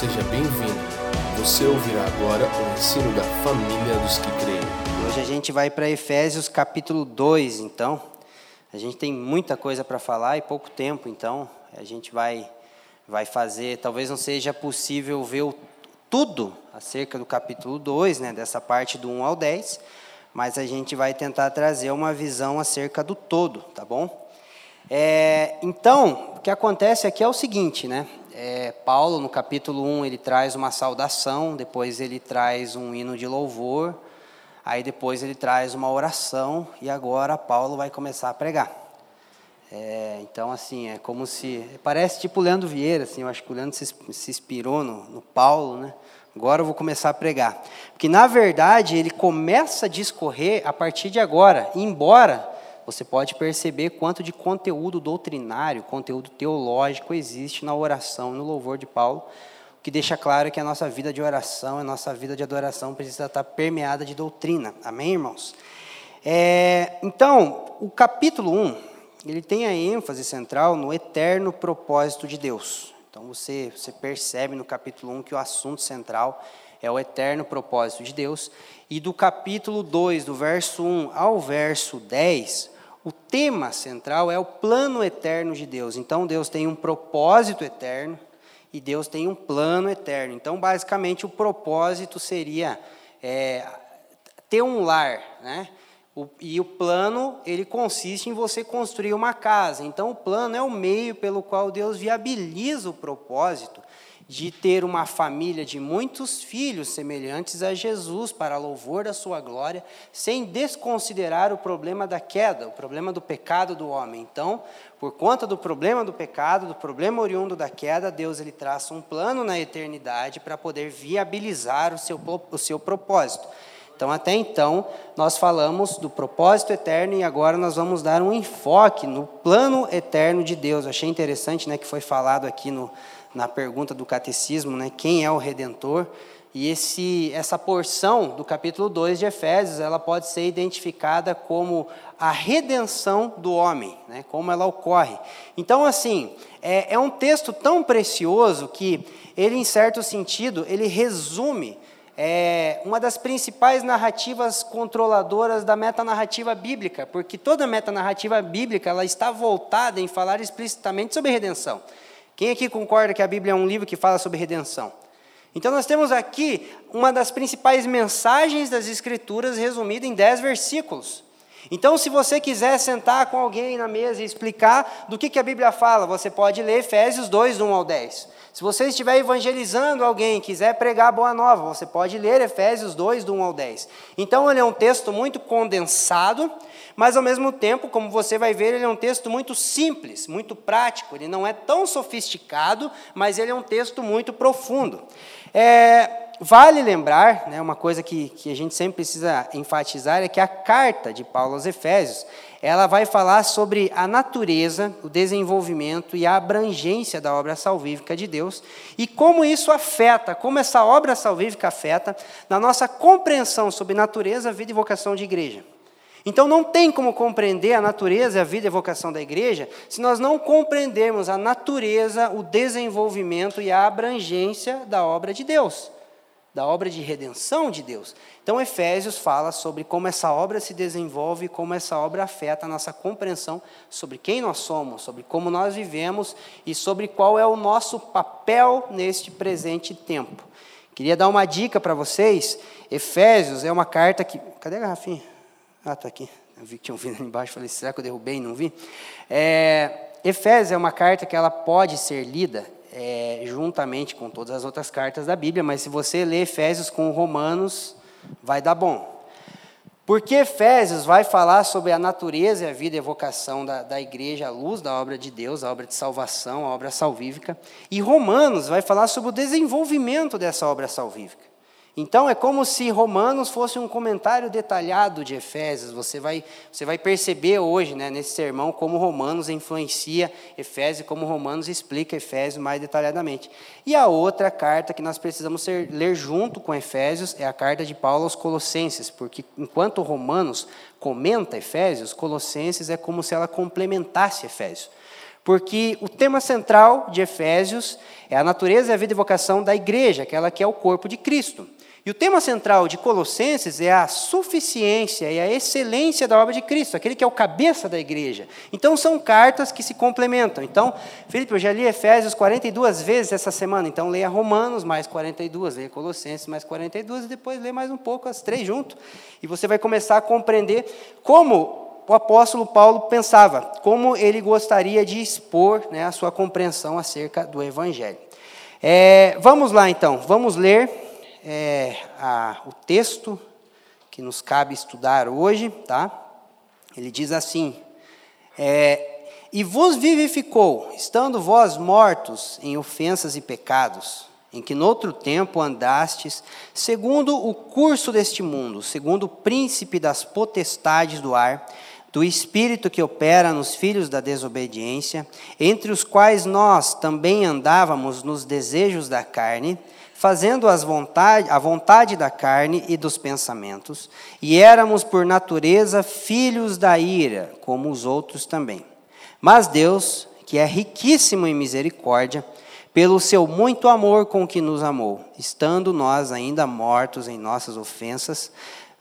seja bem-vindo. Você ouvirá agora o ensino da família dos que creem. Hoje a gente vai para Efésios capítulo 2, então. A gente tem muita coisa para falar e pouco tempo, então a gente vai vai fazer, talvez não seja possível ver o, tudo acerca do capítulo 2, né, dessa parte do 1 ao 10, mas a gente vai tentar trazer uma visão acerca do todo, tá bom? É, então, o que acontece aqui é o seguinte, né? É, Paulo, no capítulo 1, ele traz uma saudação, depois ele traz um hino de louvor, aí depois ele traz uma oração, e agora Paulo vai começar a pregar. É, então, assim, é como se. Parece tipo Leandro Vieira, assim, eu acho que o Leandro se, se inspirou no, no Paulo, né? Agora eu vou começar a pregar. Porque, na verdade, ele começa a discorrer a partir de agora, embora você pode perceber quanto de conteúdo doutrinário, conteúdo teológico existe na oração, no louvor de Paulo, o que deixa claro que a nossa vida de oração, a nossa vida de adoração precisa estar permeada de doutrina. Amém, irmãos? É, então, o capítulo 1, ele tem a ênfase central no eterno propósito de Deus. Então, você, você percebe no capítulo 1 que o assunto central é o eterno propósito de Deus. E do capítulo 2, do verso 1 ao verso 10, o tema central é o plano eterno de Deus. Então, Deus tem um propósito eterno e Deus tem um plano eterno. Então, basicamente, o propósito seria é, ter um lar, né? O, e o plano, ele consiste em você construir uma casa. Então, o plano é o meio pelo qual Deus viabiliza o propósito de ter uma família de muitos filhos semelhantes a Jesus para louvor da sua glória, sem desconsiderar o problema da queda, o problema do pecado do homem. Então, por conta do problema do pecado, do problema oriundo da queda, Deus ele traça um plano na eternidade para poder viabilizar o seu, o seu propósito. Então, até então, nós falamos do propósito eterno e agora nós vamos dar um enfoque no plano eterno de Deus. achei interessante né, que foi falado aqui no, na pergunta do catecismo, né, quem é o redentor? E esse, essa porção do capítulo 2 de Efésios, ela pode ser identificada como a redenção do homem, né, como ela ocorre. Então, assim, é, é um texto tão precioso que ele, em certo sentido, ele resume é, uma das principais narrativas controladoras da metanarrativa bíblica, porque toda metanarrativa bíblica ela está voltada em falar explicitamente sobre redenção. Quem aqui concorda que a Bíblia é um livro que fala sobre redenção? Então, nós temos aqui uma das principais mensagens das Escrituras resumida em dez versículos. Então, se você quiser sentar com alguém na mesa e explicar do que, que a Bíblia fala, você pode ler Efésios 2, 1 ao 10. Se você estiver evangelizando alguém, quiser pregar a boa nova, você pode ler Efésios 2, do 1 ao 10. Então, ele é um texto muito condensado, mas ao mesmo tempo, como você vai ver, ele é um texto muito simples, muito prático. Ele não é tão sofisticado, mas ele é um texto muito profundo. É, vale lembrar, né, uma coisa que, que a gente sempre precisa enfatizar, é que a carta de Paulo aos Efésios, ela vai falar sobre a natureza, o desenvolvimento e a abrangência da obra salvífica de Deus e como isso afeta, como essa obra salvífica afeta na nossa compreensão sobre natureza, vida e vocação de igreja. Então não tem como compreender a natureza, a vida e a vocação da igreja se nós não compreendermos a natureza, o desenvolvimento e a abrangência da obra de Deus, da obra de redenção de Deus. Então Efésios fala sobre como essa obra se desenvolve, como essa obra afeta a nossa compreensão sobre quem nós somos, sobre como nós vivemos e sobre qual é o nosso papel neste presente tempo. Queria dar uma dica para vocês. Efésios é uma carta que. Cadê a garrafinha? Ah, está aqui. Eu vi que tinha um vindo ali embaixo. Falei, será que eu derrubei e não vi? É, Efésios é uma carta que ela pode ser lida é, juntamente com todas as outras cartas da Bíblia, mas se você ler Efésios com Romanos, vai dar bom. Porque Efésios vai falar sobre a natureza e a vida e a vocação da, da igreja à luz da obra de Deus, a obra de salvação, a obra salvífica. E Romanos vai falar sobre o desenvolvimento dessa obra salvífica. Então é como se Romanos fosse um comentário detalhado de Efésios. Você vai, você vai perceber hoje, né, nesse sermão, como Romanos influencia Efésios, como Romanos explica Efésios mais detalhadamente. E a outra carta que nós precisamos ser, ler junto com Efésios é a carta de Paulo aos Colossenses, porque enquanto Romanos comenta Efésios, Colossenses é como se ela complementasse Efésios. Porque o tema central de Efésios é a natureza, a vida e vocação da igreja, aquela que é o corpo de Cristo. E o tema central de Colossenses é a suficiência e a excelência da obra de Cristo, aquele que é o cabeça da igreja. Então são cartas que se complementam. Então, Felipe, eu já li Efésios 42 vezes essa semana, então leia Romanos mais 42, leia Colossenses mais 42 e depois lê mais um pouco as três junto. E você vai começar a compreender como o apóstolo Paulo pensava, como ele gostaria de expor né, a sua compreensão acerca do Evangelho. É, vamos lá então, vamos ler é, a, o texto que nos cabe estudar hoje, tá? Ele diz assim: é, E vos vivificou, estando vós mortos em ofensas e pecados, em que noutro tempo andastes, segundo o curso deste mundo, segundo o príncipe das potestades do ar, do espírito que opera nos filhos da desobediência, entre os quais nós também andávamos nos desejos da carne, fazendo as vontade, a vontade da carne e dos pensamentos, e éramos por natureza filhos da ira, como os outros também. Mas Deus, que é riquíssimo em misericórdia, pelo seu muito amor com que nos amou, estando nós ainda mortos em nossas ofensas,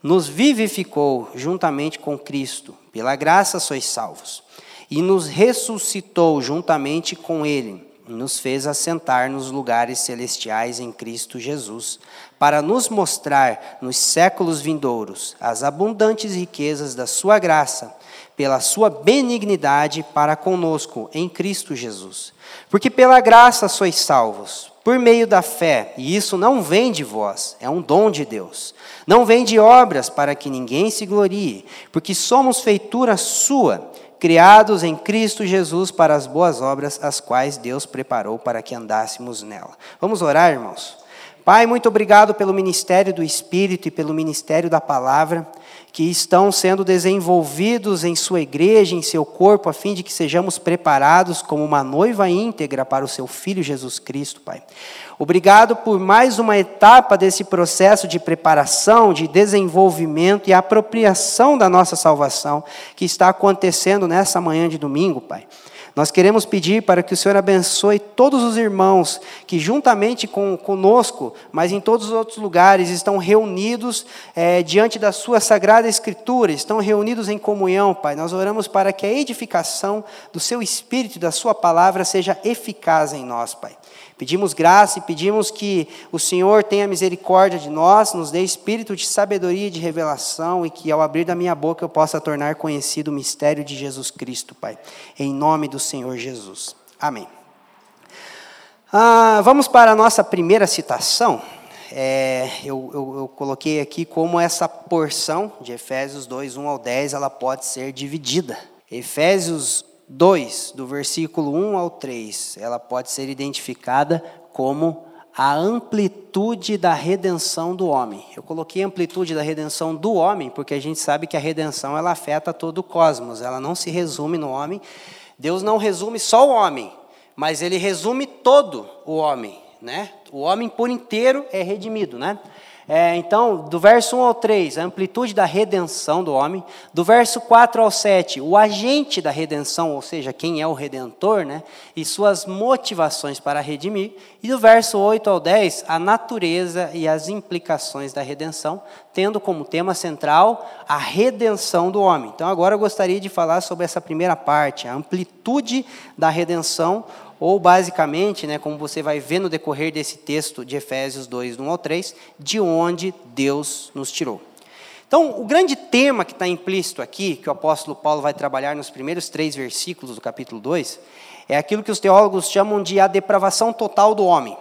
nos vivificou juntamente com Cristo, pela graça sois salvos, e nos ressuscitou juntamente com Ele nos fez assentar nos lugares celestiais em Cristo Jesus, para nos mostrar nos séculos vindouros as abundantes riquezas da Sua graça, pela Sua benignidade para conosco em Cristo Jesus. Porque pela graça sois salvos, por meio da fé, e isso não vem de vós, é um dom de Deus. Não vem de obras para que ninguém se glorie, porque somos feitura Sua criados em Cristo Jesus para as boas obras, as quais Deus preparou para que andássemos nela. Vamos orar, irmãos? Pai, muito obrigado pelo ministério do Espírito e pelo ministério da palavra que estão sendo desenvolvidos em sua igreja, em seu corpo, a fim de que sejamos preparados como uma noiva íntegra para o seu Filho Jesus Cristo, Pai. Obrigado por mais uma etapa desse processo de preparação, de desenvolvimento e apropriação da nossa salvação que está acontecendo nessa manhã de domingo, Pai. Nós queremos pedir para que o Senhor abençoe todos os irmãos que, juntamente com, conosco, mas em todos os outros lugares, estão reunidos é, diante da Sua Sagrada Escritura, estão reunidos em comunhão, Pai. Nós oramos para que a edificação do Seu Espírito e da Sua palavra seja eficaz em nós, Pai. Pedimos graça e pedimos que o Senhor tenha misericórdia de nós, nos dê espírito de sabedoria e de revelação e que ao abrir da minha boca eu possa tornar conhecido o mistério de Jesus Cristo, Pai. Em nome do Senhor Jesus. Amém. Ah, vamos para a nossa primeira citação. É, eu, eu, eu, coloquei aqui como essa porção de Efésios 2, 1 ao 10, ela pode ser dividida. Efésios 2, do versículo 1 ao 3, ela pode ser identificada como a amplitude da redenção do homem. Eu coloquei amplitude da redenção do homem, porque a gente sabe que a redenção ela afeta todo o cosmos, ela não se resume no homem. Deus não resume só o homem, mas ele resume todo o homem, né? O homem por inteiro é redimido, né? É, então, do verso 1 ao 3, a amplitude da redenção do homem. Do verso 4 ao 7, o agente da redenção, ou seja, quem é o redentor, né? E suas motivações para redimir. E do verso 8 ao 10, a natureza e as implicações da redenção, tendo como tema central a redenção do homem. Então, agora eu gostaria de falar sobre essa primeira parte, a amplitude da redenção ou basicamente, né, como você vai ver no decorrer desse texto de Efésios 2, 1 ao 3, de onde Deus nos tirou. Então, o grande tema que está implícito aqui, que o apóstolo Paulo vai trabalhar nos primeiros três versículos do capítulo 2, é aquilo que os teólogos chamam de a depravação total do homem.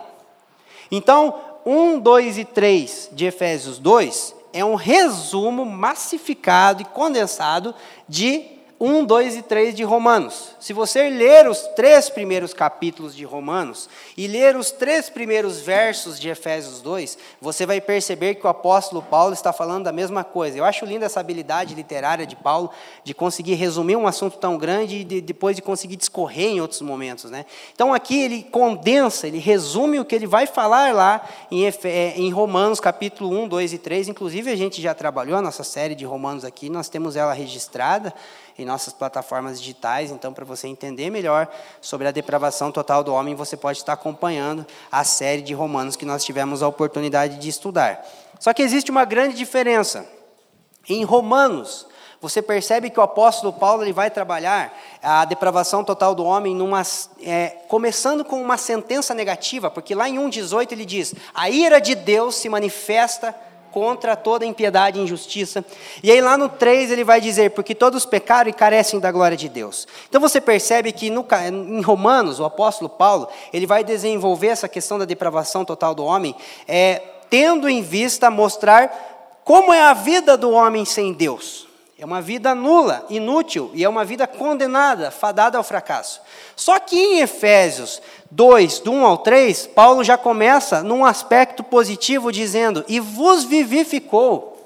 Então, 1, 2 e 3 de Efésios 2 é um resumo massificado e condensado de 1, 2 e 3 de Romanos. Se você ler os três primeiros capítulos de Romanos e ler os três primeiros versos de Efésios 2, você vai perceber que o apóstolo Paulo está falando da mesma coisa. Eu acho linda essa habilidade literária de Paulo de conseguir resumir um assunto tão grande e de, depois de conseguir discorrer em outros momentos. Né? Então aqui ele condensa, ele resume o que ele vai falar lá em, é, em Romanos capítulo 1, 2 e 3. Inclusive a gente já trabalhou a nossa série de Romanos aqui, nós temos ela registrada. Em nossas plataformas digitais. Então, para você entender melhor sobre a depravação total do homem, você pode estar acompanhando a série de Romanos que nós tivemos a oportunidade de estudar. Só que existe uma grande diferença. Em Romanos, você percebe que o apóstolo Paulo ele vai trabalhar a depravação total do homem numa, é, começando com uma sentença negativa, porque lá em 1,18 ele diz: a ira de Deus se manifesta contra toda impiedade e injustiça. E aí lá no 3 ele vai dizer, porque todos pecaram e carecem da glória de Deus. Então você percebe que no, em Romanos, o apóstolo Paulo, ele vai desenvolver essa questão da depravação total do homem, é, tendo em vista mostrar como é a vida do homem sem Deus. É uma vida nula, inútil, e é uma vida condenada, fadada ao fracasso. Só que em Efésios 2, do 1 ao 3, Paulo já começa num aspecto positivo, dizendo: E vos vivificou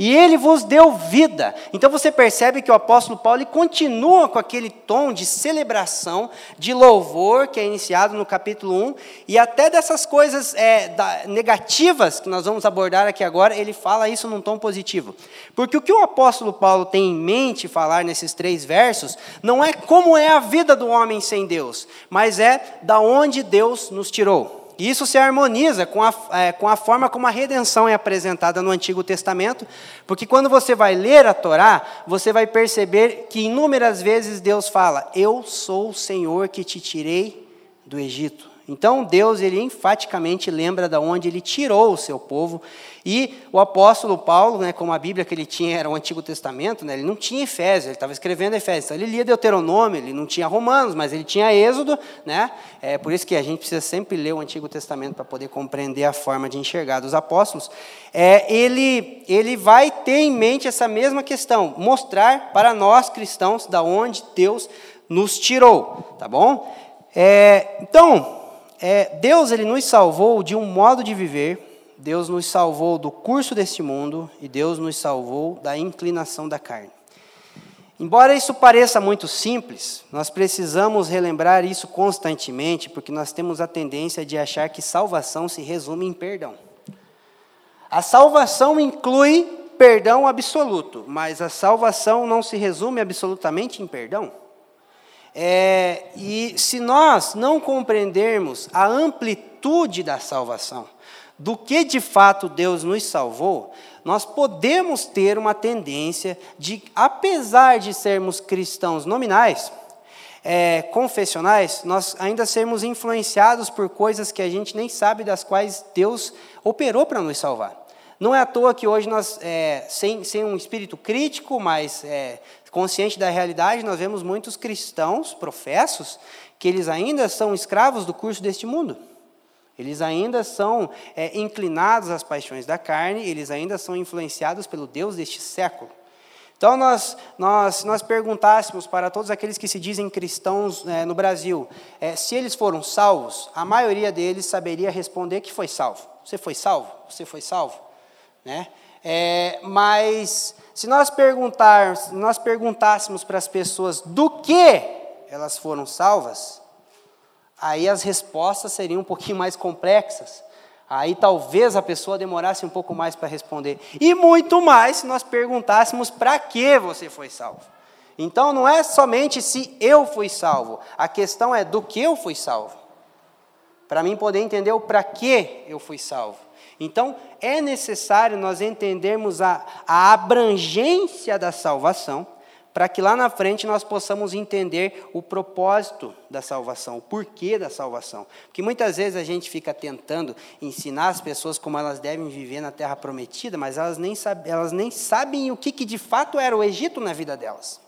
e ele vos deu vida. Então você percebe que o apóstolo Paulo continua com aquele tom de celebração, de louvor que é iniciado no capítulo 1, e até dessas coisas é, da, negativas que nós vamos abordar aqui agora, ele fala isso num tom positivo. Porque o que o apóstolo Paulo tem em mente falar nesses três versos não é como é a vida do homem sem Deus, mas é da onde Deus nos tirou. E isso se harmoniza com a, é, com a forma como a redenção é apresentada no Antigo Testamento, porque quando você vai ler a Torá, você vai perceber que inúmeras vezes Deus fala: Eu sou o Senhor que te tirei do Egito. Então Deus ele enfaticamente lembra de onde ele tirou o seu povo e o apóstolo Paulo, né, como a Bíblia que ele tinha era o Antigo Testamento, né, ele não tinha Efésios, ele estava escrevendo Efésios, então ele lia Deuteronômio, ele não tinha Romanos, mas ele tinha Êxodo, né, é por isso que a gente precisa sempre ler o Antigo Testamento para poder compreender a forma de enxergar dos apóstolos. É, ele ele vai ter em mente essa mesma questão, mostrar para nós cristãos da onde Deus nos tirou, tá bom? É, então é, Deus ele nos salvou de um modo de viver, Deus nos salvou do curso deste mundo e Deus nos salvou da inclinação da carne. Embora isso pareça muito simples, nós precisamos relembrar isso constantemente, porque nós temos a tendência de achar que salvação se resume em perdão. A salvação inclui perdão absoluto, mas a salvação não se resume absolutamente em perdão. É, e se nós não compreendermos a amplitude da salvação, do que de fato Deus nos salvou, nós podemos ter uma tendência de, apesar de sermos cristãos nominais, é, confessionais, nós ainda sermos influenciados por coisas que a gente nem sabe das quais Deus operou para nos salvar. Não é à toa que hoje nós, é, sem, sem um espírito crítico, mas é, consciente da realidade, nós vemos muitos cristãos, professos, que eles ainda são escravos do curso deste mundo. Eles ainda são é, inclinados às paixões da carne, eles ainda são influenciados pelo Deus deste século. Então, nós, nós, nós perguntássemos para todos aqueles que se dizem cristãos é, no Brasil, é, se eles foram salvos, a maioria deles saberia responder que foi salvo. Você foi salvo? Você foi salvo? Né? É, mas se nós, perguntar, se nós perguntássemos para as pessoas do que elas foram salvas, aí as respostas seriam um pouquinho mais complexas. Aí talvez a pessoa demorasse um pouco mais para responder. E muito mais se nós perguntássemos para que você foi salvo. Então não é somente se eu fui salvo, a questão é do que eu fui salvo. Para mim poder entender o para que eu fui salvo. Então, é necessário nós entendermos a, a abrangência da salvação, para que lá na frente nós possamos entender o propósito da salvação, o porquê da salvação. Porque muitas vezes a gente fica tentando ensinar as pessoas como elas devem viver na terra prometida, mas elas nem, elas nem sabem o que, que de fato era o Egito na vida delas.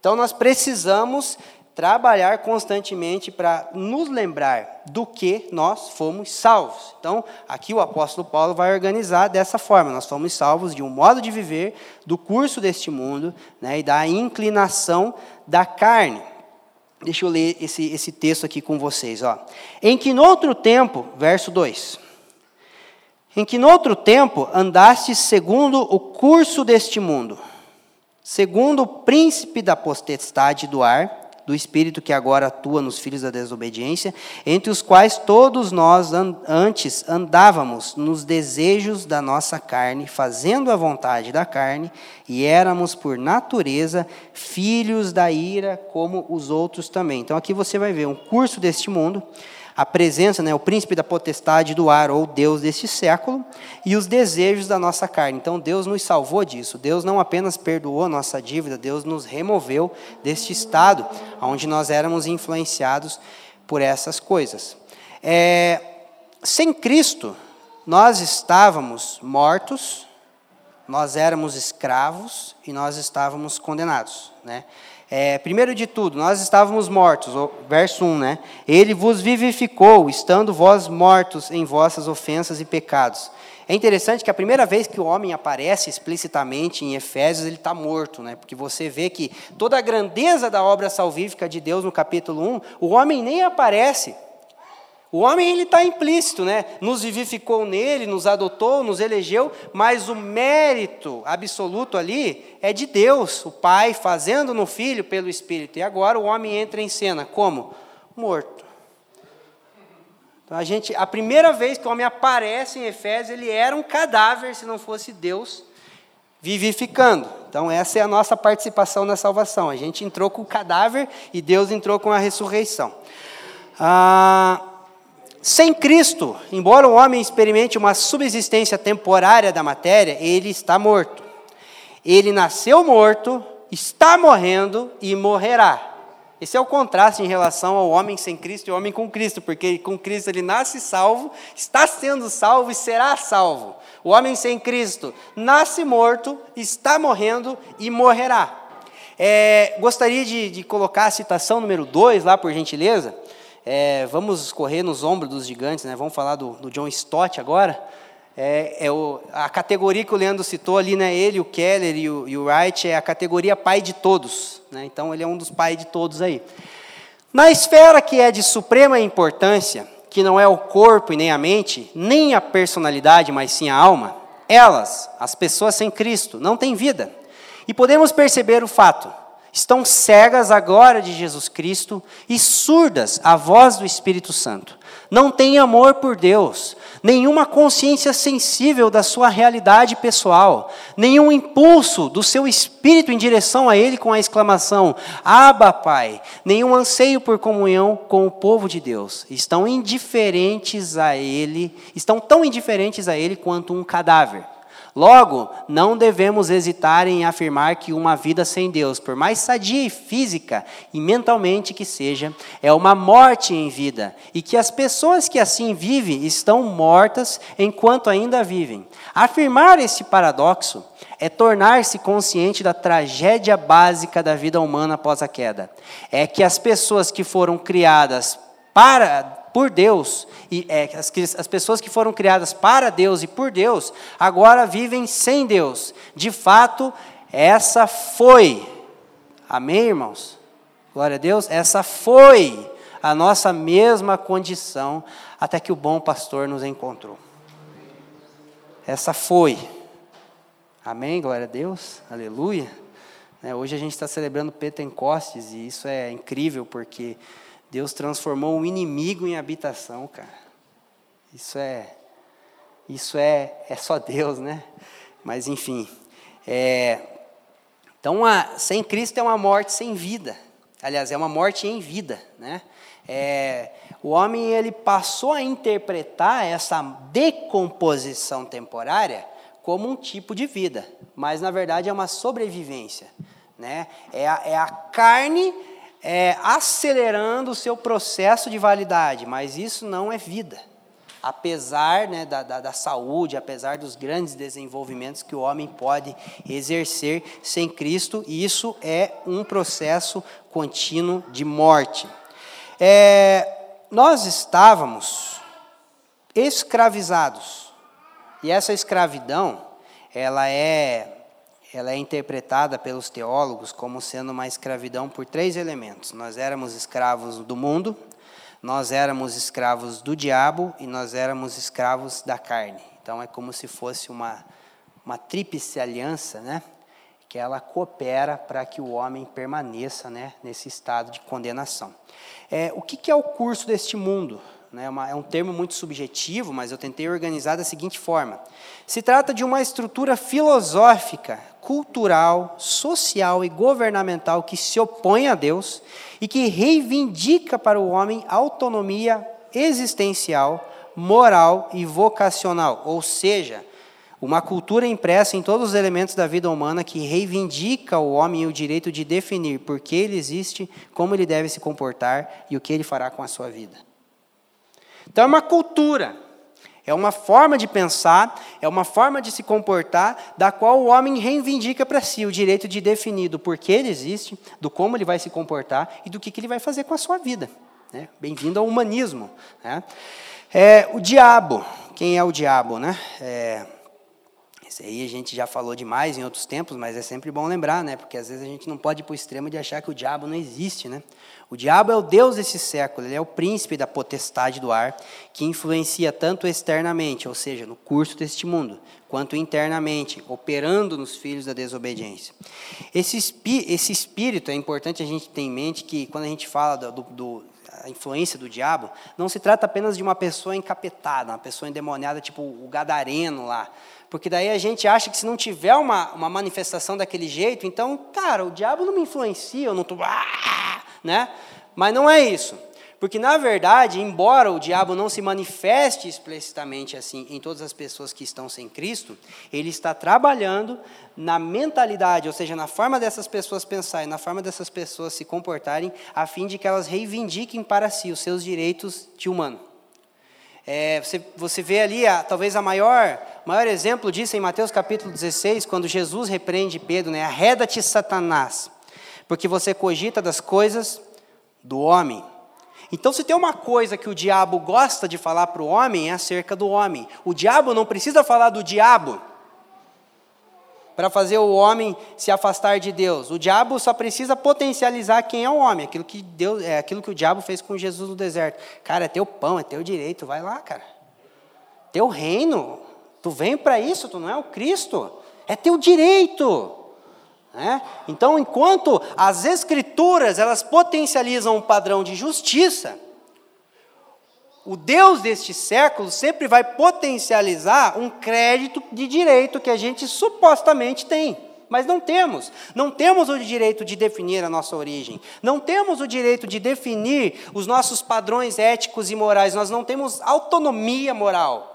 Então nós precisamos trabalhar constantemente para nos lembrar do que nós fomos salvos. Então, aqui o apóstolo Paulo vai organizar dessa forma: nós fomos salvos de um modo de viver, do curso deste mundo né, e da inclinação da carne. Deixa eu ler esse, esse texto aqui com vocês. Ó. Em que no outro tempo, verso 2: Em que no outro tempo andastes segundo o curso deste mundo, segundo o príncipe da potestade do ar do Espírito que agora atua nos filhos da desobediência, entre os quais todos nós an antes andávamos nos desejos da nossa carne, fazendo a vontade da carne, e éramos por natureza filhos da ira, como os outros também. Então aqui você vai ver um curso deste mundo a presença, né, o príncipe da potestade do ar, ou Deus deste século, e os desejos da nossa carne. Então Deus nos salvou disso. Deus não apenas perdoou nossa dívida, Deus nos removeu deste estado, onde nós éramos influenciados por essas coisas. É, sem Cristo, nós estávamos mortos, nós éramos escravos e nós estávamos condenados. Né? É, primeiro de tudo, nós estávamos mortos, verso 1, né? Ele vos vivificou, estando vós mortos em vossas ofensas e pecados. É interessante que a primeira vez que o homem aparece explicitamente em Efésios, ele está morto, né? porque você vê que toda a grandeza da obra salvífica de Deus no capítulo 1, o homem nem aparece. O homem ele está implícito, né? Nos vivificou nele, nos adotou, nos elegeu, mas o mérito absoluto ali é de Deus, o Pai fazendo no Filho pelo Espírito. E agora o homem entra em cena como morto. Então a gente, a primeira vez que o homem aparece em Efésios, ele era um cadáver se não fosse Deus vivificando. Então essa é a nossa participação na salvação. A gente entrou com o cadáver e Deus entrou com a ressurreição. Ah, sem Cristo, embora o homem experimente uma subsistência temporária da matéria, ele está morto. Ele nasceu morto, está morrendo e morrerá. Esse é o contraste em relação ao homem sem Cristo e ao homem com Cristo, porque com Cristo ele nasce salvo, está sendo salvo e será salvo. O homem sem Cristo nasce morto, está morrendo e morrerá. É, gostaria de, de colocar a citação número 2 lá, por gentileza. É, vamos correr nos ombros dos gigantes, né? vamos falar do, do John Stott agora. É, é o, a categoria que o Leandro citou ali, né? ele, o Keller e o, e o Wright, é a categoria pai de todos. Né? Então, ele é um dos pais de todos aí. Na esfera que é de suprema importância, que não é o corpo e nem a mente, nem a personalidade, mas sim a alma, elas, as pessoas sem Cristo, não têm vida. E podemos perceber o fato estão cegas à glória de Jesus Cristo e surdas à voz do Espírito Santo. Não têm amor por Deus, nenhuma consciência sensível da sua realidade pessoal, nenhum impulso do seu espírito em direção a Ele com a exclamação: Abba, Pai, nenhum anseio por comunhão com o povo de Deus. Estão indiferentes a Ele, estão tão indiferentes a Ele quanto um cadáver. Logo, não devemos hesitar em afirmar que uma vida sem Deus, por mais sadia e física e mentalmente que seja, é uma morte em vida, e que as pessoas que assim vivem estão mortas enquanto ainda vivem. Afirmar esse paradoxo é tornar-se consciente da tragédia básica da vida humana após a queda. É que as pessoas que foram criadas para por Deus, e é, as, as pessoas que foram criadas para Deus e por Deus, agora vivem sem Deus. De fato, essa foi, amém, irmãos? Glória a Deus, essa foi a nossa mesma condição até que o bom pastor nos encontrou. Essa foi. Amém? Glória a Deus, aleluia. É, hoje a gente está celebrando Pentecostes e isso é incrível porque Deus transformou o inimigo em habitação, cara. Isso é, isso é, é só Deus, né? Mas enfim, é, então a, sem Cristo é uma morte sem vida. Aliás, é uma morte em vida, né? É, o homem ele passou a interpretar essa decomposição temporária como um tipo de vida, mas na verdade é uma sobrevivência, né? É a, é a carne é, acelerando o seu processo de validade, mas isso não é vida. Apesar né, da, da, da, saúde, apesar dos grandes desenvolvimentos que o homem pode exercer sem Cristo, isso é um processo contínuo de morte. É, nós estávamos escravizados, e essa escravidão, ela é ela é interpretada pelos teólogos como sendo uma escravidão por três elementos. Nós éramos escravos do mundo, nós éramos escravos do diabo e nós éramos escravos da carne. Então é como se fosse uma, uma tríplice aliança, né? que ela coopera para que o homem permaneça né, nesse estado de condenação. É, o que, que é o curso deste mundo? Né, uma, é um termo muito subjetivo, mas eu tentei organizar da seguinte forma: se trata de uma estrutura filosófica, cultural, social e governamental que se opõe a Deus e que reivindica para o homem autonomia existencial, moral e vocacional, ou seja, uma cultura impressa em todos os elementos da vida humana que reivindica o homem o direito de definir por que ele existe, como ele deve se comportar e o que ele fará com a sua vida. Então é uma cultura, é uma forma de pensar, é uma forma de se comportar, da qual o homem reivindica para si o direito de definir do porquê ele existe, do como ele vai se comportar e do que, que ele vai fazer com a sua vida. Né? Bem-vindo ao humanismo. Né? É, o diabo, quem é o diabo? Né? É, isso aí a gente já falou demais em outros tempos, mas é sempre bom lembrar, né? Porque às vezes a gente não pode ir para o extremo de achar que o diabo não existe, né? O diabo é o Deus desse século, ele é o príncipe da potestade do ar, que influencia tanto externamente, ou seja, no curso deste mundo, quanto internamente, operando nos filhos da desobediência. Esse, esse espírito, é importante a gente ter em mente que quando a gente fala do, do influência do diabo, não se trata apenas de uma pessoa encapetada, uma pessoa endemoniada, tipo o gadareno lá, porque daí a gente acha que se não tiver uma, uma manifestação daquele jeito, então, cara, o diabo não me influencia, eu não estou. Ah", né? Mas não é isso. Porque, na verdade, embora o diabo não se manifeste explicitamente assim em todas as pessoas que estão sem Cristo, ele está trabalhando na mentalidade, ou seja, na forma dessas pessoas pensarem, na forma dessas pessoas se comportarem, a fim de que elas reivindiquem para si os seus direitos de humano. É, você, você vê ali, a, talvez a maior, maior exemplo disso em Mateus capítulo 16, quando Jesus repreende Pedro, né? Arreda-te, Satanás, porque você cogita das coisas do homem. Então, se tem uma coisa que o diabo gosta de falar para o homem, é acerca do homem. O diabo não precisa falar do diabo para fazer o homem se afastar de Deus. O diabo só precisa potencializar quem é o homem, aquilo que Deus, é aquilo que o diabo fez com Jesus no deserto. Cara, é teu pão, é teu direito, vai lá, cara. Teu reino, tu vem para isso, tu não é o Cristo, é teu direito. Né? Então, enquanto as escrituras elas potencializam um padrão de justiça, o Deus deste século sempre vai potencializar um crédito de direito que a gente supostamente tem, mas não temos. Não temos o direito de definir a nossa origem, não temos o direito de definir os nossos padrões éticos e morais, nós não temos autonomia moral.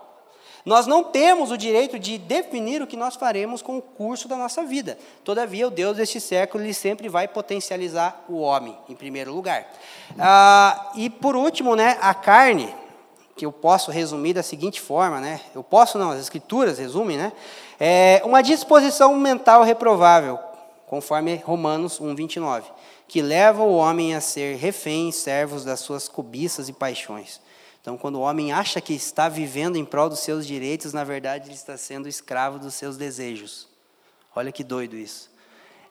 Nós não temos o direito de definir o que nós faremos com o curso da nossa vida. Todavia, o Deus deste século ele sempre vai potencializar o homem, em primeiro lugar. Ah, e por último, né, a carne, que eu posso resumir da seguinte forma, né? Eu posso não, as escrituras resumem, né? É uma disposição mental reprovável, conforme Romanos 1:29, que leva o homem a ser refém servos das suas cobiças e paixões. Então, quando o homem acha que está vivendo em prol dos seus direitos, na verdade ele está sendo escravo dos seus desejos. Olha que doido isso.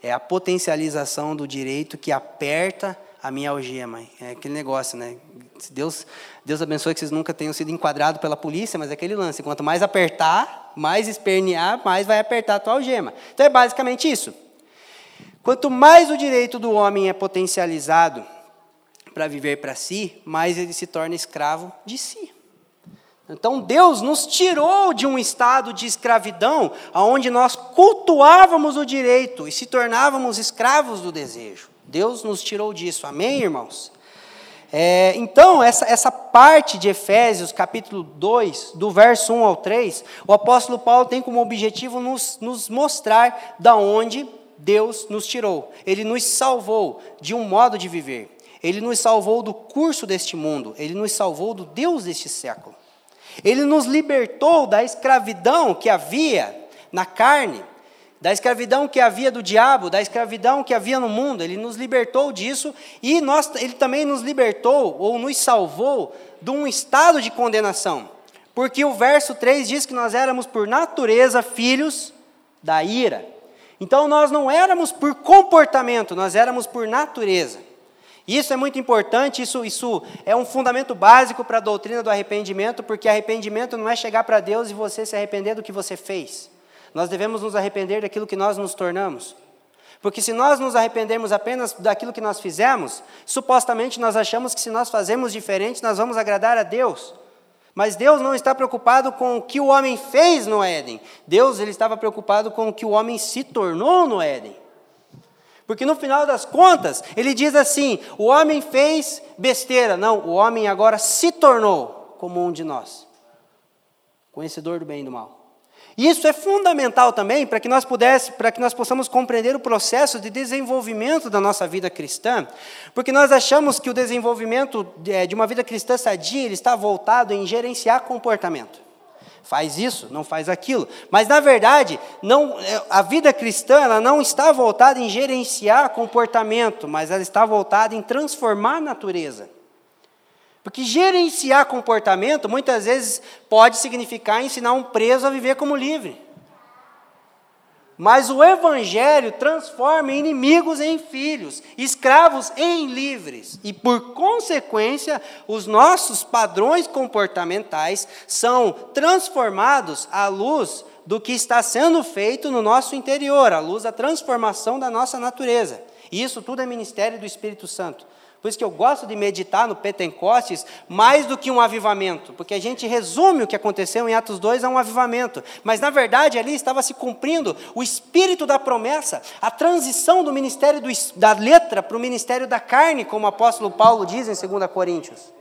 É a potencialização do direito que aperta a minha algema. É aquele negócio, né? Deus, Deus abençoe que vocês nunca tenham sido enquadrados pela polícia, mas é aquele lance. Quanto mais apertar, mais espernear, mais vai apertar a tua algema. Então é basicamente isso. Quanto mais o direito do homem é potencializado, para viver para si, mais ele se torna escravo de si. Então Deus nos tirou de um estado de escravidão, onde nós cultuávamos o direito e se tornávamos escravos do desejo. Deus nos tirou disso, amém, irmãos? É, então, essa, essa parte de Efésios, capítulo 2, do verso 1 ao 3, o apóstolo Paulo tem como objetivo nos, nos mostrar da onde Deus nos tirou. Ele nos salvou de um modo de viver. Ele nos salvou do curso deste mundo, ele nos salvou do Deus deste século. Ele nos libertou da escravidão que havia na carne, da escravidão que havia do diabo, da escravidão que havia no mundo. Ele nos libertou disso e nós, ele também nos libertou ou nos salvou de um estado de condenação. Porque o verso 3 diz que nós éramos por natureza filhos da ira. Então nós não éramos por comportamento, nós éramos por natureza. Isso é muito importante, isso, isso é um fundamento básico para a doutrina do arrependimento, porque arrependimento não é chegar para Deus e você se arrepender do que você fez. Nós devemos nos arrepender daquilo que nós nos tornamos. Porque se nós nos arrependermos apenas daquilo que nós fizemos, supostamente nós achamos que se nós fazemos diferente, nós vamos agradar a Deus. Mas Deus não está preocupado com o que o homem fez no Éden. Deus ele estava preocupado com o que o homem se tornou no Éden. Porque no final das contas, ele diz assim: o homem fez besteira. Não, o homem agora se tornou como um de nós, conhecedor do bem e do mal. Isso é fundamental também para que nós pudesse, para que nós possamos compreender o processo de desenvolvimento da nossa vida cristã, porque nós achamos que o desenvolvimento de uma vida cristã sadia ele está voltado em gerenciar comportamento. Faz isso, não faz aquilo. Mas na verdade, não, é, a vida cristã ela não está voltada em gerenciar comportamento, mas ela está voltada em transformar a natureza. Porque gerenciar comportamento muitas vezes pode significar ensinar um preso a viver como livre. Mas o Evangelho transforma inimigos em filhos, escravos em livres. E, por consequência, os nossos padrões comportamentais são transformados à luz do que está sendo feito no nosso interior, à luz da transformação da nossa natureza. E isso tudo é ministério do Espírito Santo. Por isso que eu gosto de meditar no Pentecostes mais do que um avivamento, porque a gente resume o que aconteceu em Atos 2 a um avivamento, mas na verdade ali estava se cumprindo o espírito da promessa, a transição do ministério do, da letra para o ministério da carne, como o apóstolo Paulo diz em 2 Coríntios.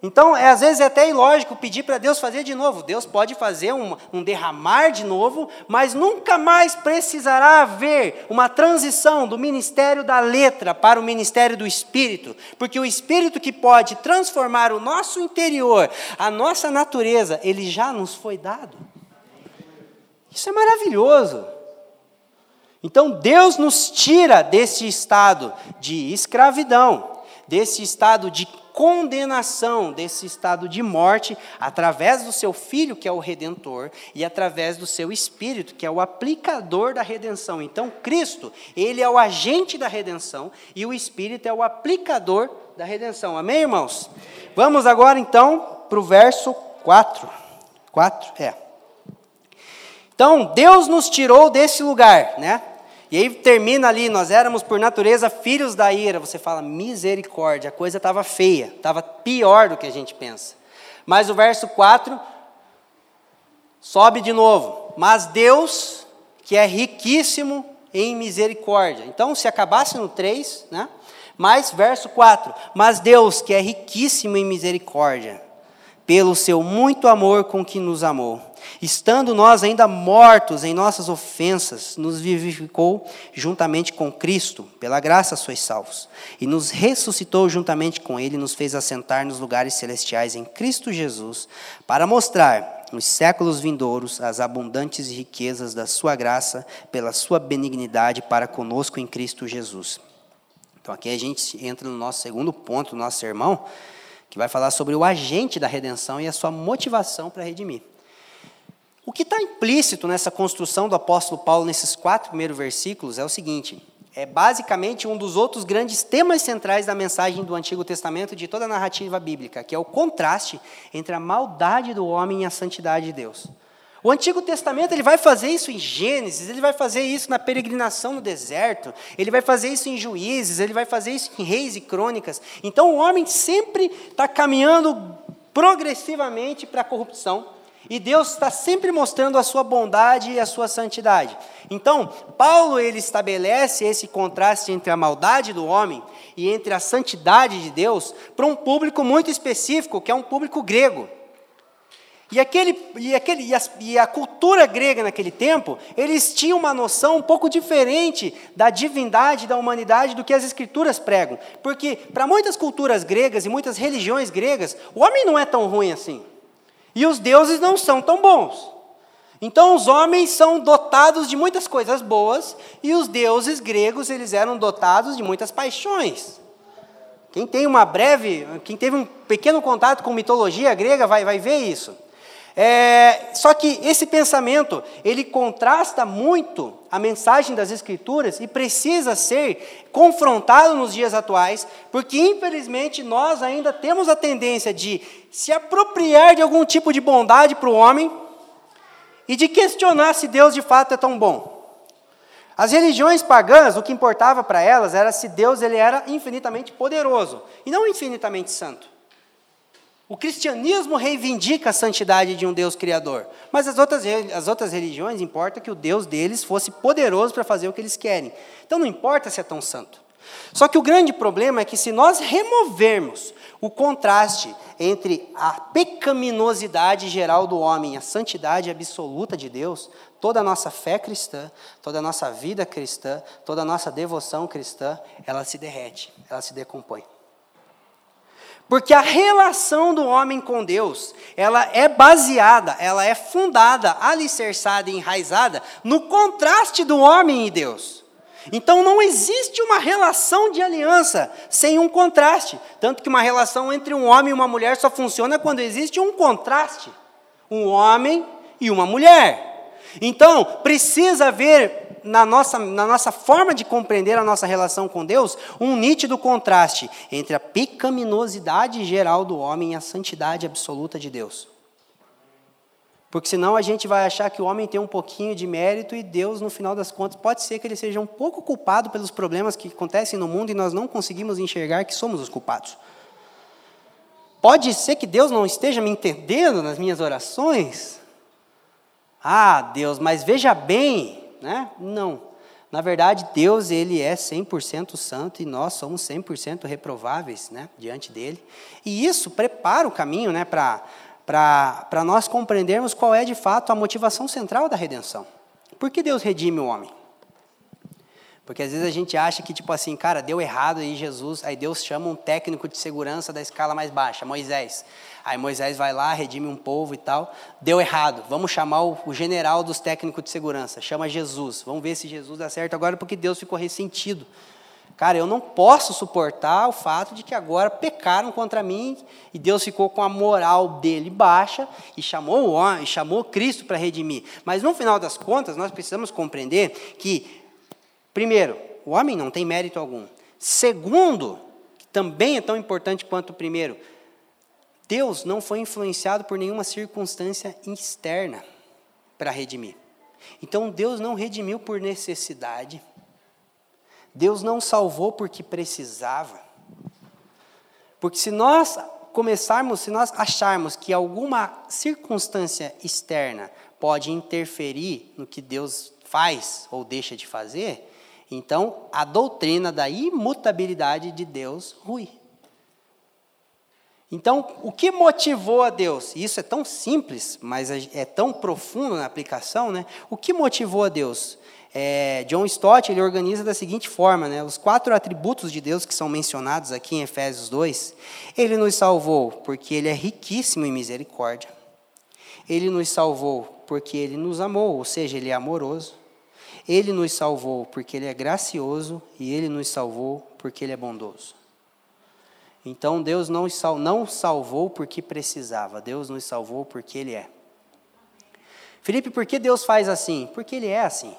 Então, é, às vezes é até ilógico pedir para Deus fazer de novo. Deus pode fazer um, um, derramar de novo, mas nunca mais precisará haver uma transição do ministério da letra para o ministério do Espírito, porque o Espírito que pode transformar o nosso interior, a nossa natureza, ele já nos foi dado. Isso é maravilhoso. Então, Deus nos tira desse estado de escravidão, desse estado de condenação desse estado de morte através do seu Filho, que é o Redentor, e através do seu Espírito, que é o aplicador da redenção. Então, Cristo, ele é o agente da redenção e o Espírito é o aplicador da redenção. Amém, irmãos? Vamos agora então para o verso 4. 4? É. Então, Deus nos tirou desse lugar, né? E aí termina ali, nós éramos por natureza filhos da ira. Você fala, misericórdia, a coisa estava feia, estava pior do que a gente pensa. Mas o verso 4 sobe de novo. Mas Deus, que é riquíssimo em misericórdia. Então, se acabasse no 3, né? Mas, verso 4: Mas Deus, que é riquíssimo em misericórdia, pelo seu muito amor com que nos amou, Estando nós ainda mortos em nossas ofensas, nos vivificou juntamente com Cristo, pela graça sois salvos, e nos ressuscitou juntamente com Ele, nos fez assentar nos lugares celestiais em Cristo Jesus, para mostrar nos séculos vindouros as abundantes riquezas da Sua graça, pela Sua benignidade para conosco em Cristo Jesus. Então aqui a gente entra no nosso segundo ponto do nosso sermão, que vai falar sobre o agente da redenção e a sua motivação para redimir. O que está implícito nessa construção do apóstolo Paulo nesses quatro primeiros versículos é o seguinte: é basicamente um dos outros grandes temas centrais da mensagem do Antigo Testamento de toda a narrativa bíblica, que é o contraste entre a maldade do homem e a santidade de Deus. O Antigo Testamento ele vai fazer isso em Gênesis, ele vai fazer isso na peregrinação no deserto, ele vai fazer isso em Juízes, ele vai fazer isso em Reis e Crônicas. Então o homem sempre está caminhando progressivamente para a corrupção. E Deus está sempre mostrando a sua bondade e a sua santidade. Então, Paulo ele estabelece esse contraste entre a maldade do homem e entre a santidade de Deus para um público muito específico, que é um público grego. E, aquele, e, aquele, e, a, e a cultura grega naquele tempo, eles tinham uma noção um pouco diferente da divindade da humanidade do que as escrituras pregam. Porque para muitas culturas gregas e muitas religiões gregas, o homem não é tão ruim assim. E os deuses não são tão bons. Então os homens são dotados de muitas coisas boas e os deuses gregos eles eram dotados de muitas paixões. Quem tem uma breve, quem teve um pequeno contato com mitologia grega vai, vai ver isso. É, só que esse pensamento ele contrasta muito a mensagem das Escrituras e precisa ser confrontado nos dias atuais, porque infelizmente nós ainda temos a tendência de se apropriar de algum tipo de bondade para o homem e de questionar se Deus de fato é tão bom. As religiões pagãs, o que importava para elas era se Deus ele era infinitamente poderoso e não infinitamente santo. O cristianismo reivindica a santidade de um Deus criador, mas as outras, as outras religiões importa que o Deus deles fosse poderoso para fazer o que eles querem. Então não importa se é tão santo. Só que o grande problema é que se nós removermos o contraste entre a pecaminosidade geral do homem e a santidade absoluta de Deus, toda a nossa fé cristã, toda a nossa vida cristã, toda a nossa devoção cristã, ela se derrete, ela se decompõe. Porque a relação do homem com Deus, ela é baseada, ela é fundada, alicerçada e enraizada no contraste do homem e Deus. Então não existe uma relação de aliança sem um contraste. Tanto que uma relação entre um homem e uma mulher só funciona quando existe um contraste. Um homem e uma mulher. Então, precisa haver na nossa, na nossa forma de compreender a nossa relação com Deus, um nítido contraste entre a pecaminosidade geral do homem e a santidade absoluta de Deus. Porque senão a gente vai achar que o homem tem um pouquinho de mérito e Deus, no final das contas, pode ser que ele seja um pouco culpado pelos problemas que acontecem no mundo e nós não conseguimos enxergar que somos os culpados. Pode ser que Deus não esteja me entendendo nas minhas orações. Ah, Deus, mas veja bem, né? Não. Na verdade, Deus ele é 100% santo e nós somos 100% reprováveis né, diante dele. E isso prepara o caminho né, para nós compreendermos qual é de fato a motivação central da redenção. Por que Deus redime o homem? Porque às vezes a gente acha que, tipo assim, cara, deu errado aí Jesus, aí Deus chama um técnico de segurança da escala mais baixa, Moisés. Aí Moisés vai lá, redime um povo e tal. Deu errado, vamos chamar o, general dos técnicos de segurança, chama Jesus. Vamos ver se Jesus dá certo agora, porque Deus ficou ressentido. Cara, eu não posso suportar o fato de que agora pecaram contra mim e Deus ficou com a moral dele baixa e chamou o homem, chamou Cristo para redimir. Mas no final das contas, nós precisamos compreender que Primeiro, o homem não tem mérito algum. Segundo, que também é tão importante quanto o primeiro, Deus não foi influenciado por nenhuma circunstância externa para redimir. Então Deus não redimiu por necessidade. Deus não salvou porque precisava. Porque se nós começarmos, se nós acharmos que alguma circunstância externa pode interferir no que Deus faz ou deixa de fazer, então, a doutrina da imutabilidade de Deus rui. Então, o que motivou a Deus? Isso é tão simples, mas é tão profundo na aplicação, né? O que motivou a Deus? É, John Stott ele organiza da seguinte forma, né? Os quatro atributos de Deus que são mencionados aqui em Efésios 2. Ele nos salvou porque ele é riquíssimo em misericórdia. Ele nos salvou porque ele nos amou, ou seja, ele é amoroso. Ele nos salvou porque Ele é gracioso e Ele nos salvou porque Ele é bondoso. Então Deus não, não salvou porque precisava, Deus nos salvou porque Ele é. Felipe, por que Deus faz assim? Porque Ele é assim.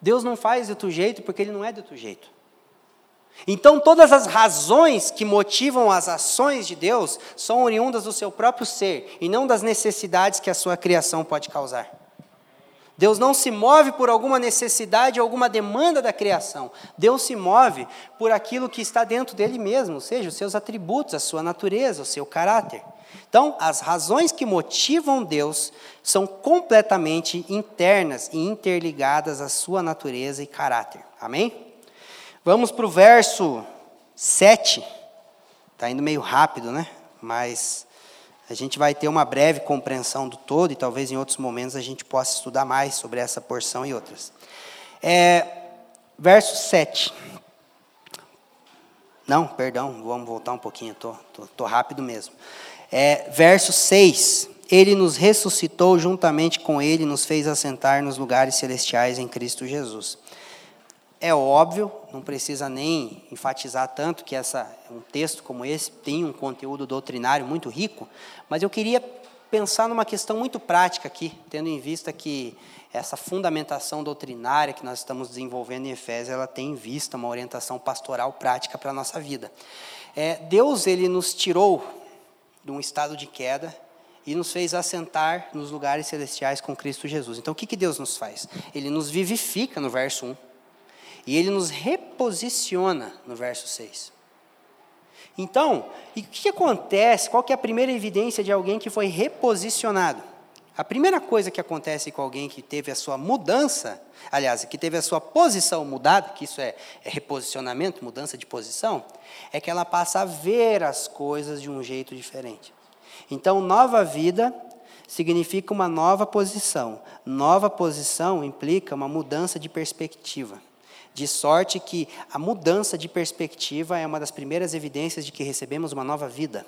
Deus não faz de outro jeito porque Ele não é de outro jeito. Então, todas as razões que motivam as ações de Deus são oriundas do seu próprio ser e não das necessidades que a sua criação pode causar. Deus não se move por alguma necessidade, alguma demanda da criação. Deus se move por aquilo que está dentro dele mesmo, ou seja, os seus atributos, a sua natureza, o seu caráter. Então, as razões que motivam Deus são completamente internas e interligadas à sua natureza e caráter. Amém? Vamos para o verso 7. Está indo meio rápido, né? Mas a gente vai ter uma breve compreensão do todo e talvez em outros momentos a gente possa estudar mais sobre essa porção e outras. É, verso 7. Não, perdão, vamos voltar um pouquinho, estou tô, tô, tô, rápido mesmo. É, verso 6. Ele nos ressuscitou juntamente com Ele, nos fez assentar nos lugares celestiais em Cristo Jesus. É óbvio, não precisa nem enfatizar tanto que essa, um texto como esse tem um conteúdo doutrinário muito rico, mas eu queria pensar numa questão muito prática aqui, tendo em vista que essa fundamentação doutrinária que nós estamos desenvolvendo em Efésios, ela tem em vista uma orientação pastoral prática para a nossa vida. É, Deus ele nos tirou de um estado de queda e nos fez assentar nos lugares celestiais com Cristo Jesus. Então, o que, que Deus nos faz? Ele nos vivifica no verso 1 e ele nos reposiciona no verso 6. Então, e o que, acontece? Qual que é a primeira evidência de alguém que foi reposicionado? A primeira coisa que acontece com alguém que teve a sua mudança, aliás, que teve a sua posição mudada, que isso é, é, reposicionamento, mudança de posição, é que ela passa a ver as coisas de um jeito diferente. Então, nova vida significa uma nova posição. Nova posição implica uma mudança de perspectiva. De sorte que a mudança de perspectiva é uma das primeiras evidências de que recebemos uma nova vida.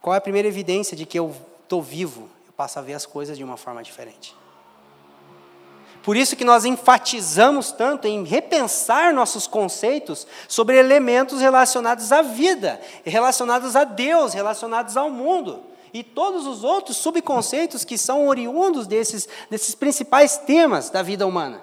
Qual é a primeira evidência de que eu estou vivo? Eu passo a ver as coisas de uma forma diferente. Por isso que nós enfatizamos tanto em repensar nossos conceitos sobre elementos relacionados à vida, relacionados a Deus, relacionados ao mundo. E todos os outros subconceitos que são oriundos desses, desses principais temas da vida humana.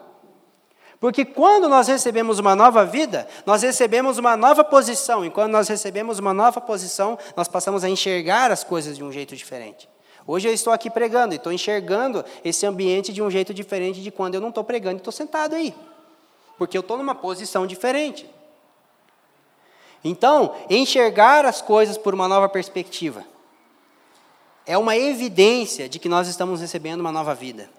Porque quando nós recebemos uma nova vida, nós recebemos uma nova posição. E quando nós recebemos uma nova posição, nós passamos a enxergar as coisas de um jeito diferente. Hoje eu estou aqui pregando e estou enxergando esse ambiente de um jeito diferente de quando eu não estou pregando e estou sentado aí. Porque eu estou numa posição diferente. Então, enxergar as coisas por uma nova perspectiva é uma evidência de que nós estamos recebendo uma nova vida.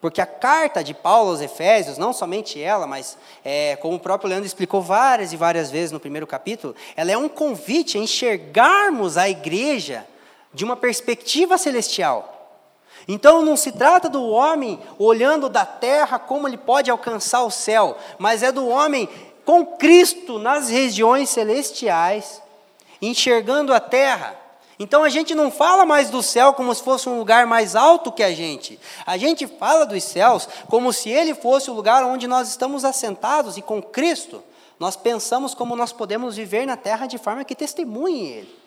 Porque a carta de Paulo aos Efésios, não somente ela, mas é, como o próprio Leandro explicou várias e várias vezes no primeiro capítulo, ela é um convite a enxergarmos a igreja de uma perspectiva celestial. Então não se trata do homem olhando da terra como ele pode alcançar o céu, mas é do homem com Cristo nas regiões celestiais, enxergando a terra então a gente não fala mais do céu como se fosse um lugar mais alto que a gente. A gente fala dos céus como se ele fosse o lugar onde nós estamos assentados e com Cristo nós pensamos como nós podemos viver na terra de forma que testemunhe ele.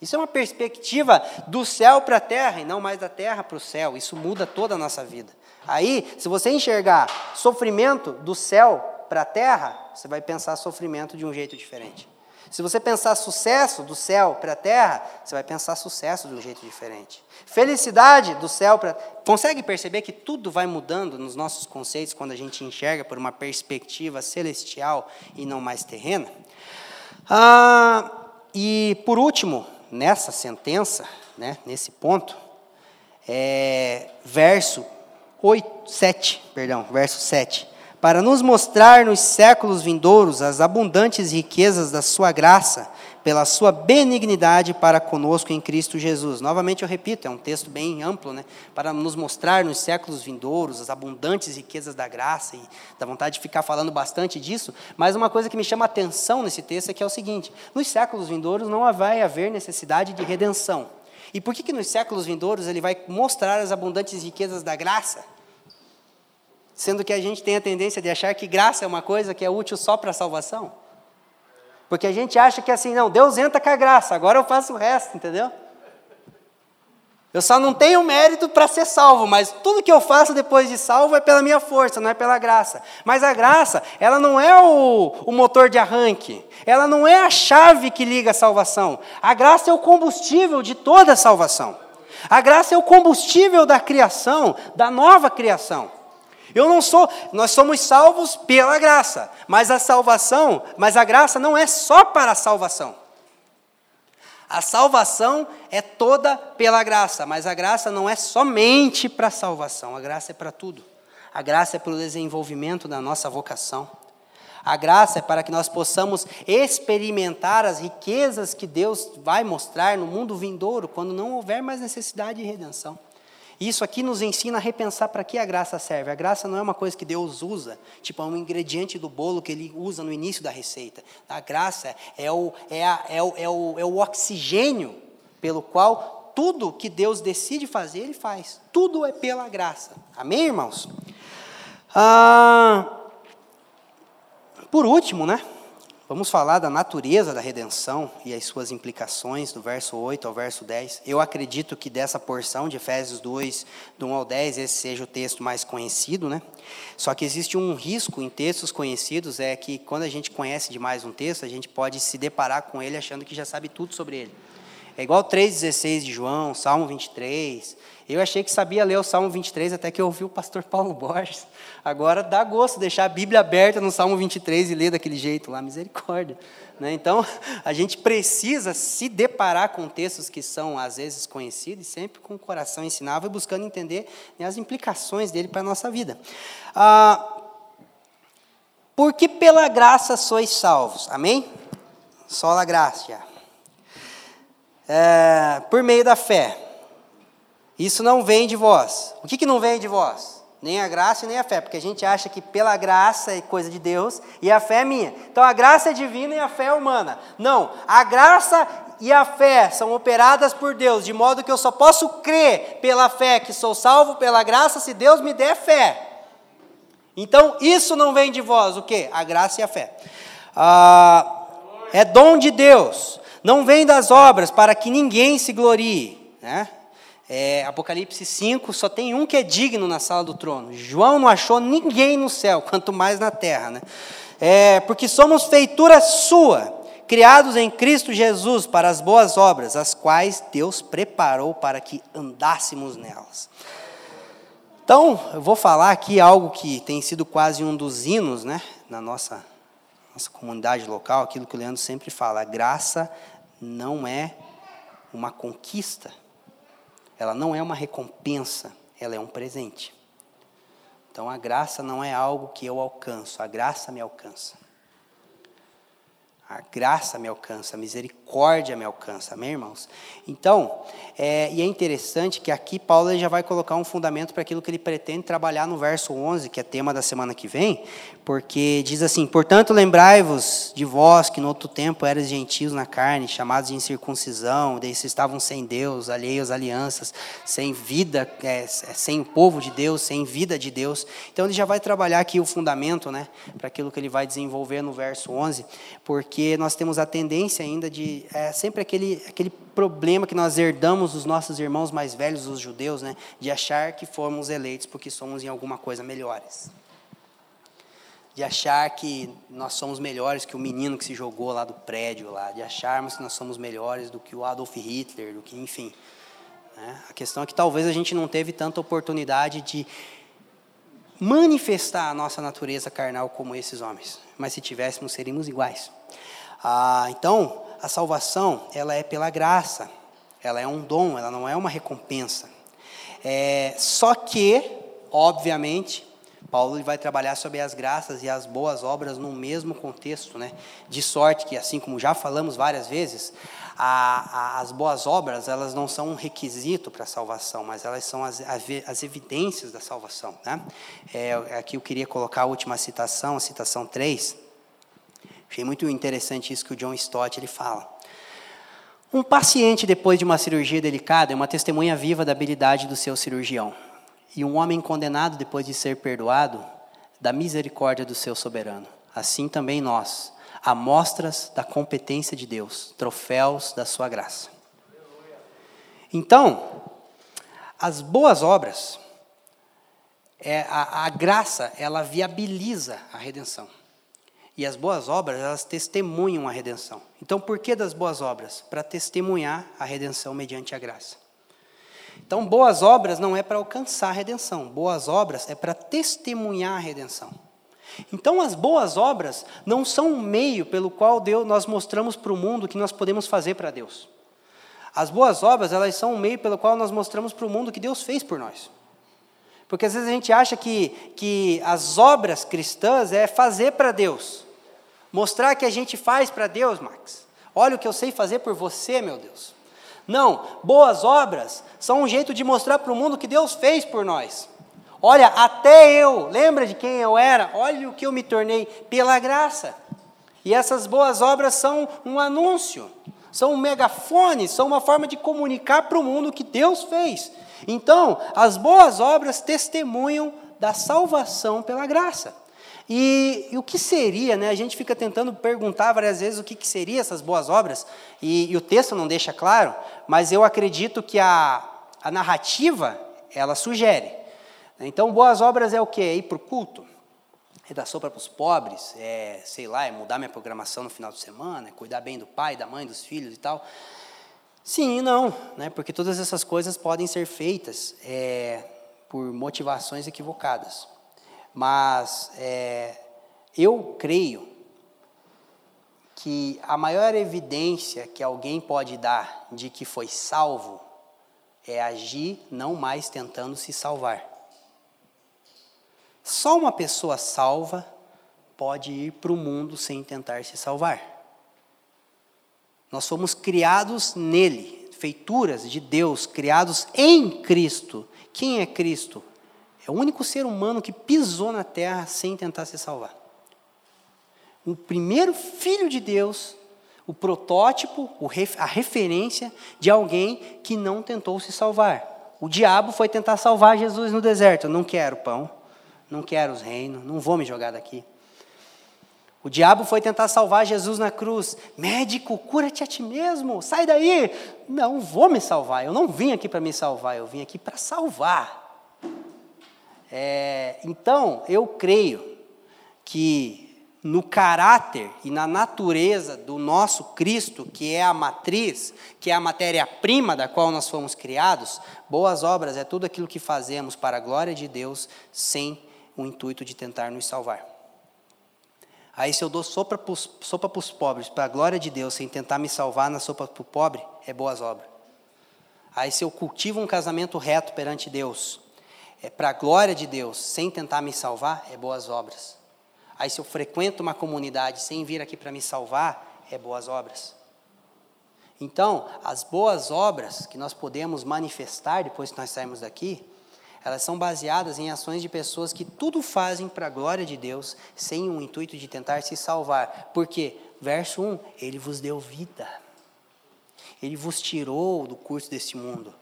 Isso é uma perspectiva do céu para a terra e não mais da terra para o céu. Isso muda toda a nossa vida. Aí, se você enxergar sofrimento do céu para a terra, você vai pensar sofrimento de um jeito diferente. Se você pensar sucesso do céu para a terra, você vai pensar sucesso de um jeito diferente. Felicidade do céu para. Consegue perceber que tudo vai mudando nos nossos conceitos quando a gente enxerga por uma perspectiva celestial e não mais terrena? Ah, e por último, nessa sentença, né, nesse ponto, é, verso 8, 7, perdão, verso 7 para nos mostrar nos séculos vindouros as abundantes riquezas da sua graça, pela sua benignidade para conosco em Cristo Jesus. Novamente eu repito, é um texto bem amplo, né? Para nos mostrar nos séculos vindouros as abundantes riquezas da graça e dá vontade de ficar falando bastante disso, mas uma coisa que me chama a atenção nesse texto é que é o seguinte: nos séculos vindouros não vai haver necessidade de redenção. E por que que nos séculos vindouros ele vai mostrar as abundantes riquezas da graça? Sendo que a gente tem a tendência de achar que graça é uma coisa que é útil só para a salvação. Porque a gente acha que assim, não, Deus entra com a graça, agora eu faço o resto, entendeu? Eu só não tenho mérito para ser salvo, mas tudo que eu faço depois de salvo é pela minha força, não é pela graça. Mas a graça, ela não é o, o motor de arranque, ela não é a chave que liga a salvação. A graça é o combustível de toda a salvação. A graça é o combustível da criação, da nova criação. Eu não sou, nós somos salvos pela graça, mas a salvação, mas a graça não é só para a salvação. A salvação é toda pela graça, mas a graça não é somente para a salvação, a graça é para tudo. A graça é para o desenvolvimento da nossa vocação. A graça é para que nós possamos experimentar as riquezas que Deus vai mostrar no mundo vindouro, quando não houver mais necessidade de redenção. Isso aqui nos ensina a repensar para que a graça serve. A graça não é uma coisa que Deus usa, tipo é um ingrediente do bolo que Ele usa no início da receita. A graça é o, é, a, é o, é o, é o oxigênio pelo qual tudo que Deus decide fazer, Ele faz. Tudo é pela graça. Amém, irmãos? Ah, por último, né? Vamos falar da natureza da redenção e as suas implicações, do verso 8 ao verso 10. Eu acredito que dessa porção de Efésios 2, do 1 ao 10, esse seja o texto mais conhecido, né? Só que existe um risco em textos conhecidos, é que quando a gente conhece demais um texto, a gente pode se deparar com ele achando que já sabe tudo sobre ele. É igual 3,16 de João, Salmo 23. Eu achei que sabia ler o Salmo 23 até que eu ouvi o pastor Paulo Borges. Agora dá gosto deixar a Bíblia aberta no Salmo 23 e ler daquele jeito lá, misericórdia. Né? Então, a gente precisa se deparar com textos que são às vezes conhecidos, sempre com o coração ensinável, buscando entender né, as implicações dele para a nossa vida. Ah, porque pela graça sois salvos, amém? Só a graça é, por meio da fé. Isso não vem de vós. O que, que não vem de vós? Nem a graça e nem a fé, porque a gente acha que pela graça é coisa de Deus e a fé é minha. Então a graça é divina e a fé é humana. Não, a graça e a fé são operadas por Deus, de modo que eu só posso crer pela fé que sou salvo pela graça se Deus me der fé. Então isso não vem de vós, o que? A graça e a fé. Ah, é dom de Deus não vem das obras para que ninguém se glorie. Né? É, Apocalipse 5, só tem um que é digno na sala do trono. João não achou ninguém no céu, quanto mais na terra. Né? É, porque somos feitura sua, criados em Cristo Jesus para as boas obras, as quais Deus preparou para que andássemos nelas. Então, eu vou falar aqui algo que tem sido quase um dos hinos né, na nossa, nossa comunidade local, aquilo que o Leandro sempre fala: graça não é uma conquista, ela não é uma recompensa, ela é um presente. Então a graça não é algo que eu alcanço, a graça me alcança. A graça me alcança, a misericórdia me alcança, amém, irmãos? Então, é, e é interessante que aqui Paulo já vai colocar um fundamento para aquilo que ele pretende trabalhar no verso 11, que é tema da semana que vem, porque diz assim: Portanto, lembrai-vos de vós que no outro tempo eras gentios na carne, chamados de incircuncisão, daí estavam sem Deus, alheios alianças, sem vida, é, é, sem o povo de Deus, sem vida de Deus. Então, ele já vai trabalhar aqui o fundamento, né, para aquilo que ele vai desenvolver no verso 11, porque porque nós temos a tendência ainda de é, sempre aquele aquele problema que nós herdamos dos nossos irmãos mais velhos, os judeus, né, de achar que fomos eleitos porque somos em alguma coisa melhores. De achar que nós somos melhores que o menino que se jogou lá do prédio lá, de acharmos que nós somos melhores do que o Adolf Hitler, do que, enfim. Né? A questão é que talvez a gente não teve tanta oportunidade de manifestar a nossa natureza carnal como esses homens. Mas se tivéssemos, seríamos iguais. Ah, então, a salvação, ela é pela graça. Ela é um dom, ela não é uma recompensa. É, só que, obviamente, Paulo vai trabalhar sobre as graças e as boas obras no mesmo contexto, né? De sorte que, assim como já falamos várias vezes, a, a, as boas obras elas não são um requisito para a salvação, mas elas são as, as evidências da salvação, né? É, aqui eu queria colocar a última citação, a citação 3. Achei muito interessante isso que o John Stott ele fala. Um paciente depois de uma cirurgia delicada é uma testemunha viva da habilidade do seu cirurgião. E um homem condenado depois de ser perdoado, da misericórdia do seu soberano. Assim também nós, amostras da competência de Deus, troféus da sua graça. Então, as boas obras, é, a, a graça, ela viabiliza a redenção. E as boas obras, elas testemunham a redenção. Então, por que das boas obras? Para testemunhar a redenção mediante a graça. Então, boas obras não é para alcançar a redenção, boas obras é para testemunhar a redenção. Então, as boas obras não são um meio pelo qual Deus, nós mostramos para o mundo que nós podemos fazer para Deus. As boas obras, elas são um meio pelo qual nós mostramos para o mundo que Deus fez por nós. Porque às vezes a gente acha que, que as obras cristãs é fazer para Deus. Mostrar que a gente faz para Deus, Max. Olha o que eu sei fazer por você, meu Deus. Não, boas obras são um jeito de mostrar para o mundo que Deus fez por nós. Olha, até eu, lembra de quem eu era? Olha o que eu me tornei pela graça. E essas boas obras são um anúncio, são um megafone, são uma forma de comunicar para o mundo que Deus fez. Então, as boas obras testemunham da salvação pela graça. E, e, o que seria, né? A gente fica tentando perguntar várias vezes o que, que seria essas boas obras, e, e, o texto não deixa claro, mas eu acredito que a, a narrativa, ela sugere. Então, boas obras é o quê? É ir para o culto, é dar sopa para os pobres, é, sei lá, é mudar minha programação no final de semana, é cuidar bem do pai, da mãe, dos filhos e tal. Sim e não, né? porque todas essas coisas podem ser feitas é, por motivações equivocadas. Mas é, eu creio que a maior evidência que alguém pode dar de que foi salvo é agir não mais tentando se salvar. Só uma pessoa salva pode ir para o mundo sem tentar se salvar. Nós fomos criados nele, feituras de Deus, criados em Cristo. Quem é Cristo? É o único ser humano que pisou na terra sem tentar se salvar. O primeiro filho de Deus, o protótipo, a referência de alguém que não tentou se salvar. O diabo foi tentar salvar Jesus no deserto. Eu não quero pão, não quero os reinos, não vou me jogar daqui. O diabo foi tentar salvar Jesus na cruz. Médico, cura-te a ti mesmo, sai daí. Não vou me salvar, eu não vim aqui para me salvar, eu vim aqui para salvar. É, então, eu creio que no caráter e na natureza do nosso Cristo, que é a matriz, que é a matéria-prima da qual nós fomos criados, boas obras é tudo aquilo que fazemos para a glória de Deus, sem o intuito de tentar nos salvar. Aí, se eu dou sopa para os pobres, para a glória de Deus, sem tentar me salvar na sopa para o pobre, é boas obras. Aí, se eu cultivo um casamento reto perante Deus, é para a glória de Deus, sem tentar me salvar, é boas obras. Aí, se eu frequento uma comunidade sem vir aqui para me salvar, é boas obras. Então, as boas obras que nós podemos manifestar depois que nós saímos daqui, elas são baseadas em ações de pessoas que tudo fazem para a glória de Deus, sem o intuito de tentar se salvar. Porque, verso 1, Ele vos deu vida. Ele vos tirou do curso deste mundo.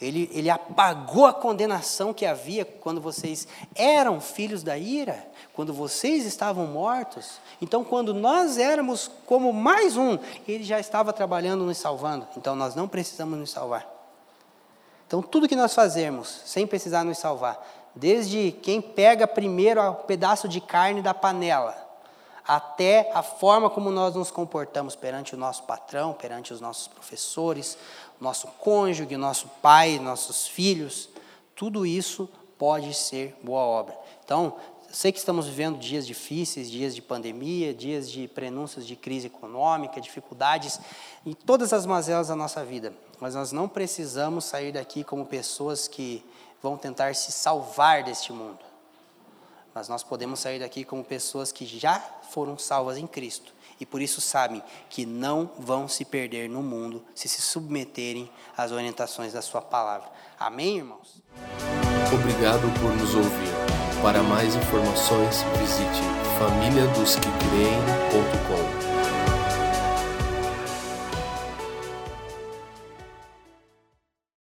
Ele, ele apagou a condenação que havia quando vocês eram filhos da ira, quando vocês estavam mortos. Então, quando nós éramos como mais um, Ele já estava trabalhando nos salvando. Então, nós não precisamos nos salvar. Então, tudo que nós fazemos, sem precisar nos salvar, desde quem pega primeiro o pedaço de carne da panela, até a forma como nós nos comportamos perante o nosso patrão, perante os nossos professores, nosso cônjuge, nosso pai, nossos filhos, tudo isso pode ser boa obra. Então, sei que estamos vivendo dias difíceis, dias de pandemia, dias de prenúncios de crise econômica, dificuldades em todas as mazelas da nossa vida. Mas nós não precisamos sair daqui como pessoas que vão tentar se salvar deste mundo. Mas nós podemos sair daqui como pessoas que já foram salvas em Cristo e por isso sabem que não vão se perder no mundo se se submeterem às orientações da Sua palavra. Amém, irmãos? Obrigado por nos ouvir. Para mais informações, visite famíliadosquecreem.com.